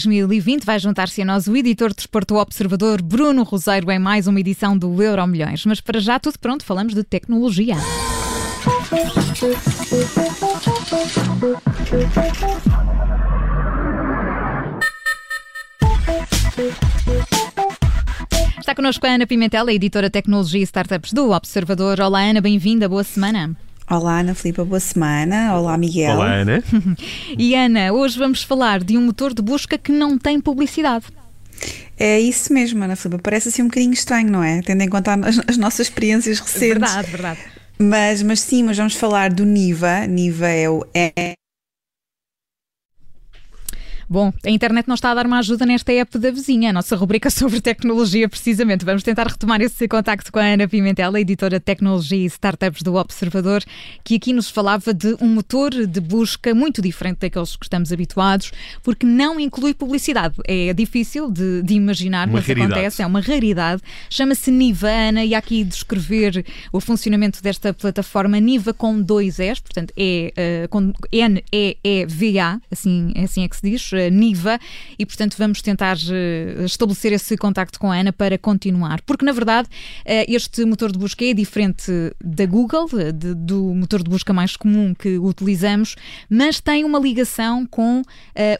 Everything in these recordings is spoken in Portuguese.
2020 vai juntar-se a nós o editor de Desporto Observador Bruno Roseiro em mais uma edição do Euro Milhões. Mas para já tudo pronto, falamos de tecnologia. Está connosco a Ana Pimentel, a editora Tecnologia e Startups do Observador. Olá Ana, bem-vinda, boa semana. Olá, Ana Filipa, boa semana. Olá, Miguel. Olá, Ana. e Ana, hoje vamos falar de um motor de busca que não tem publicidade. É isso mesmo, Ana Filipa. Parece assim um bocadinho estranho, não é? Tendo em conta as, as nossas experiências recentes. Verdade, verdade. Mas, mas sim, mas vamos falar do Niva. Niva é o é Bom, a internet não está a dar uma ajuda nesta época da vizinha, a nossa rubrica sobre tecnologia, precisamente. Vamos tentar retomar esse contacto com a Ana Pimentel, a editora de tecnologia e startups do Observador, que aqui nos falava de um motor de busca muito diferente daqueles que estamos habituados, porque não inclui publicidade. É difícil de, de imaginar, uma mas raridade. acontece, é uma raridade. Chama-se Niva, Ana, e aqui descrever o funcionamento desta plataforma Niva com dois S, portanto é uh, com N-E-E-V-A, assim, assim é que se diz Niva e, portanto, vamos tentar uh, estabelecer esse contacto com a Ana para continuar. Porque, na verdade, uh, este motor de busca é diferente da Google, de, do motor de busca mais comum que utilizamos, mas tem uma ligação com uh,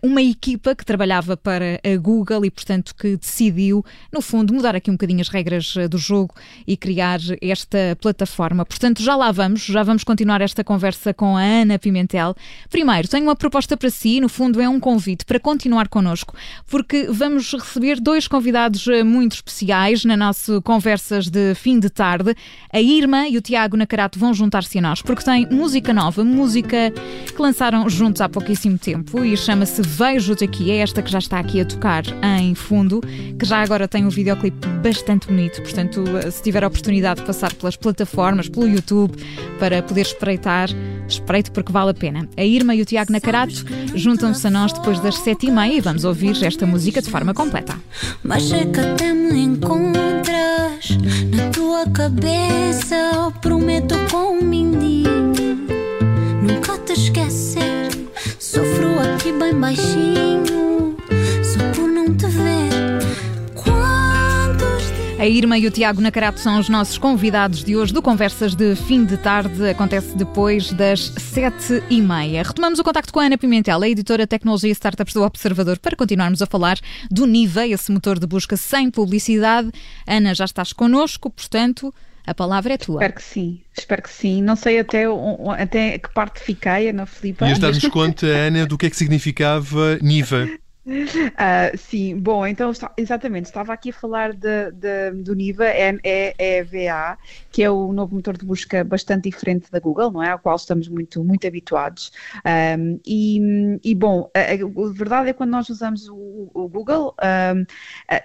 uma equipa que trabalhava para a Google e, portanto, que decidiu, no fundo, mudar aqui um bocadinho as regras do jogo e criar esta plataforma. Portanto, já lá vamos, já vamos continuar esta conversa com a Ana Pimentel. Primeiro, tenho uma proposta para si, no fundo, é um convite para continuar connosco, porque vamos receber dois convidados eh, muito especiais na nossa conversas de fim de tarde. A Irma e o Tiago Nacarato vão juntar-se a nós, porque tem música nova, música que lançaram juntos há pouquíssimo tempo e chama-se Vejo-te aqui. É esta que já está aqui a tocar em fundo, que já agora tem um videoclipe bastante bonito. Portanto, se tiver a oportunidade de passar pelas plataformas, pelo YouTube, para poder espreitar, espreite porque vale a pena. A Irma e o Tiago Nacarato juntam-se a nós depois das sete e meia e vamos ouvir esta música de forma completa. Mas é que até me encontras na tua cabeça, prometo com um mindinho nunca te esquecer. Sofro aqui bem baixinho, A Irma e o Tiago Nacarato são os nossos convidados de hoje do Conversas de Fim de Tarde. Acontece depois das sete e meia. Retomamos o contacto com a Ana Pimentel, a editora Tecnologia e Startups do Observador, para continuarmos a falar do Niva, esse motor de busca sem publicidade. Ana, já estás connosco, portanto, a palavra é tua. Espero que sim, espero que sim. Não sei até, até que parte fiquei, Ana Filipe. E dar-nos conta, Ana, do que é que significava Niva. Uh, sim, bom, então exatamente, estava aqui a falar de, de, do NIVA, NEEVA, que é o novo motor de busca bastante diferente da Google, não é? Ao qual estamos muito, muito habituados. Um, e, e, bom, a, a, verdade é que quando nós usamos o, o Google, um,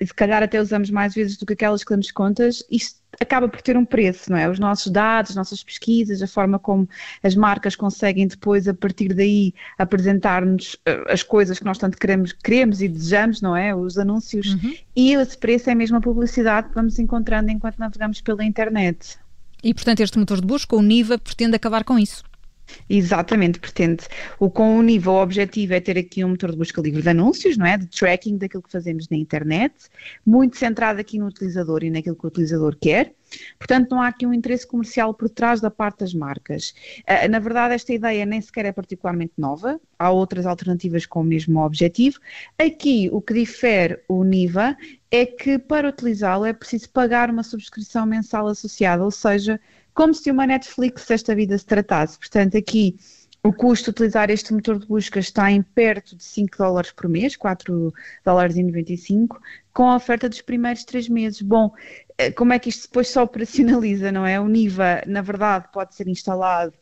se calhar até usamos mais vezes do que aquelas que damos contas, isto acaba por ter um preço, não é? Os nossos dados, as nossas pesquisas, a forma como as marcas conseguem depois, a partir daí, apresentar-nos uh, as coisas que nós tanto queremos, queremos e desejamos, não é? Os anúncios. Uhum. E esse preço é mesmo a publicidade que vamos encontrando enquanto navegamos pela internet. E, portanto, este motor de busca, o NIVA, pretende acabar com isso. Exatamente, pretende. O, com o nível o objetivo é ter aqui um motor de busca livre de anúncios, não é? De tracking daquilo que fazemos na internet, muito centrado aqui no utilizador e naquilo que o utilizador quer. Portanto, não há aqui um interesse comercial por trás da parte das marcas. Uh, na verdade, esta ideia nem sequer é particularmente nova, há outras alternativas com o mesmo objetivo. Aqui, o que difere o NIVA é que para utilizá-lo é preciso pagar uma subscrição mensal associada, ou seja, como se uma Netflix desta vida se tratasse. Portanto, aqui o custo de utilizar este motor de busca está em perto de 5 dólares por mês, 4 dólares e 95, com a oferta dos primeiros 3 meses. Bom, eh, como é que isto depois se operacionaliza, não é? O Niva, na verdade, pode ser instalado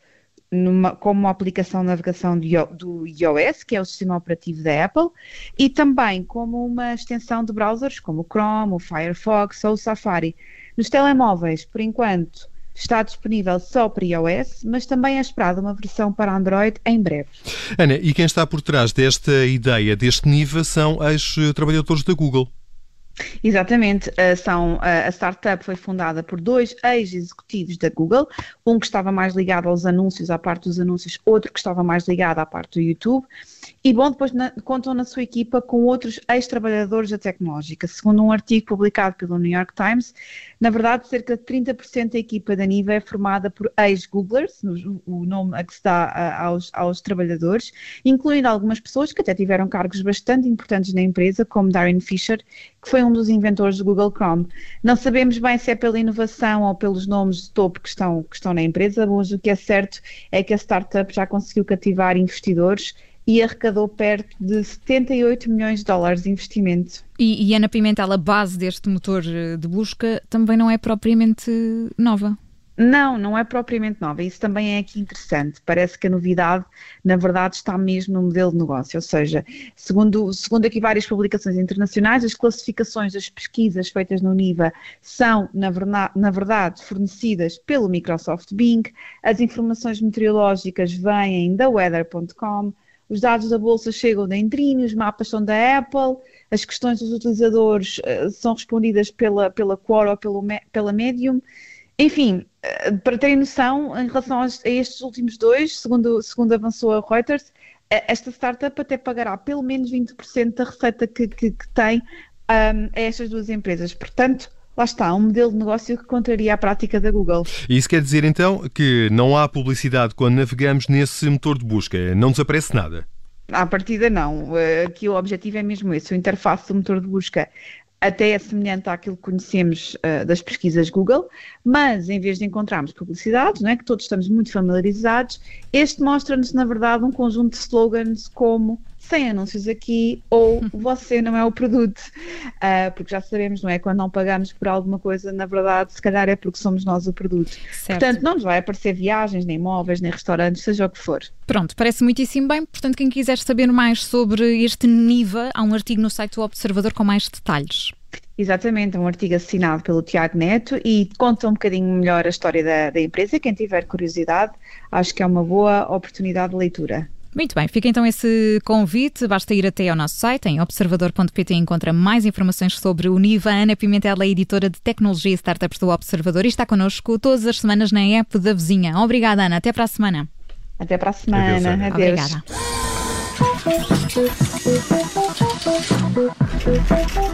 numa, como uma aplicação de navegação do, do iOS, que é o sistema operativo da Apple, e também como uma extensão de browsers como o Chrome, o Firefox ou o Safari. Nos telemóveis, por enquanto, está disponível só para iOS, mas também é esperada uma versão para Android em breve. Ana, e quem está por trás desta ideia, deste nível, são os trabalhadores da Google. Exatamente, são, a startup foi fundada por dois ex-executivos da Google, um que estava mais ligado aos anúncios, à parte dos anúncios, outro que estava mais ligado à parte do YouTube, E bom, depois na, contam na sua equipa com outros ex-trabalhadores da tecnológica. Segundo um artigo publicado pelo New York Times, na verdade, cerca de 30% da equipa da Niva é formada por ex-Googlers, o nome a que se dá aos, aos trabalhadores, incluindo algumas pessoas que até tiveram cargos bastante importantes na empresa, como Darren Fisher, que foi um dos inventores do Google Chrome. Não sabemos bem se é pela inovação ou pelos nomes de topo que estão, que estão na empresa, mas o que é certo é que a startup já conseguiu cativar investidores e arrecadou perto de 78 milhões de dólares de investimento. E, e Ana Pimentel, a base deste motor eh, de busca também não é propriamente nova. Não, não é propriamente nova. Isso também é aqui interessante. Parece que a novidade, na verdade, está mesmo no modelo de negócio. Ou seja, segundo, segundo aqui várias publicações internacionais, as classificações das pesquisas feitas no NIVA são, na na verdade fornecidas pelo Microsoft Bing. As informações meteorológicas vêm da weather.com os dados da Bolsa chegam da Entrine, os mapas são da Apple, as questões dos utilizadores uh, são respondidas pela, pela Quora ou pelo, pela Medium. Enfim, uh, para terem noção, em relação a estes últimos dois, segundo, segundo avançou a Reuters, uh, esta startup até pagará pelo menos 20% da receita que, que, que tem um, a estas duas empresas. Portanto, lá está, um modelo de negócio que contraria a prática da Google. Isso quer dizer então que não há publicidade quando navegamos nesse motor de busca, não desaparece nada? À partida não, eh, aqui o objetivo é mesmo esse, o interface do motor de busca até é semelhante àquilo que conhecemos uh, das pesquisas Google, mas em vez de encontrarmos publicidades, não é, que todos estamos muito familiarizados, este mostra-nos, na verdade, um conjunto de slogans como sem anúncios aqui ou você não é o produto. Uh, porque já sabemos, não é? Quando não pagamos por alguma coisa, na verdade, se calhar é porque somos nós o produto. Certo. Portanto, não nos vai aparecer viagens, nem móveis, nem restaurantes, seja o que for. Pronto, parece muitíssimo bem. Portanto, quem quiser saber mais sobre este NIVA, há um artigo no site do Observador com mais detalhes. Exatamente, um artigo assinado pelo Tiago Neto e conta um bocadinho melhor a história da, da empresa. Quem tiver curiosidade, acho que é uma boa oportunidade de leitura. Muito bem, fica então esse convite. Basta ir até ao nosso site, em observador.pt, encontra mais informações sobre o NIVA. Ana Pimentel é editora de tecnologia e startups do Observador e está connosco todas as semanas na app da vizinha. Obrigada, Ana. Até para a semana. Até para a semana. Adeus. Adeus. Obrigada.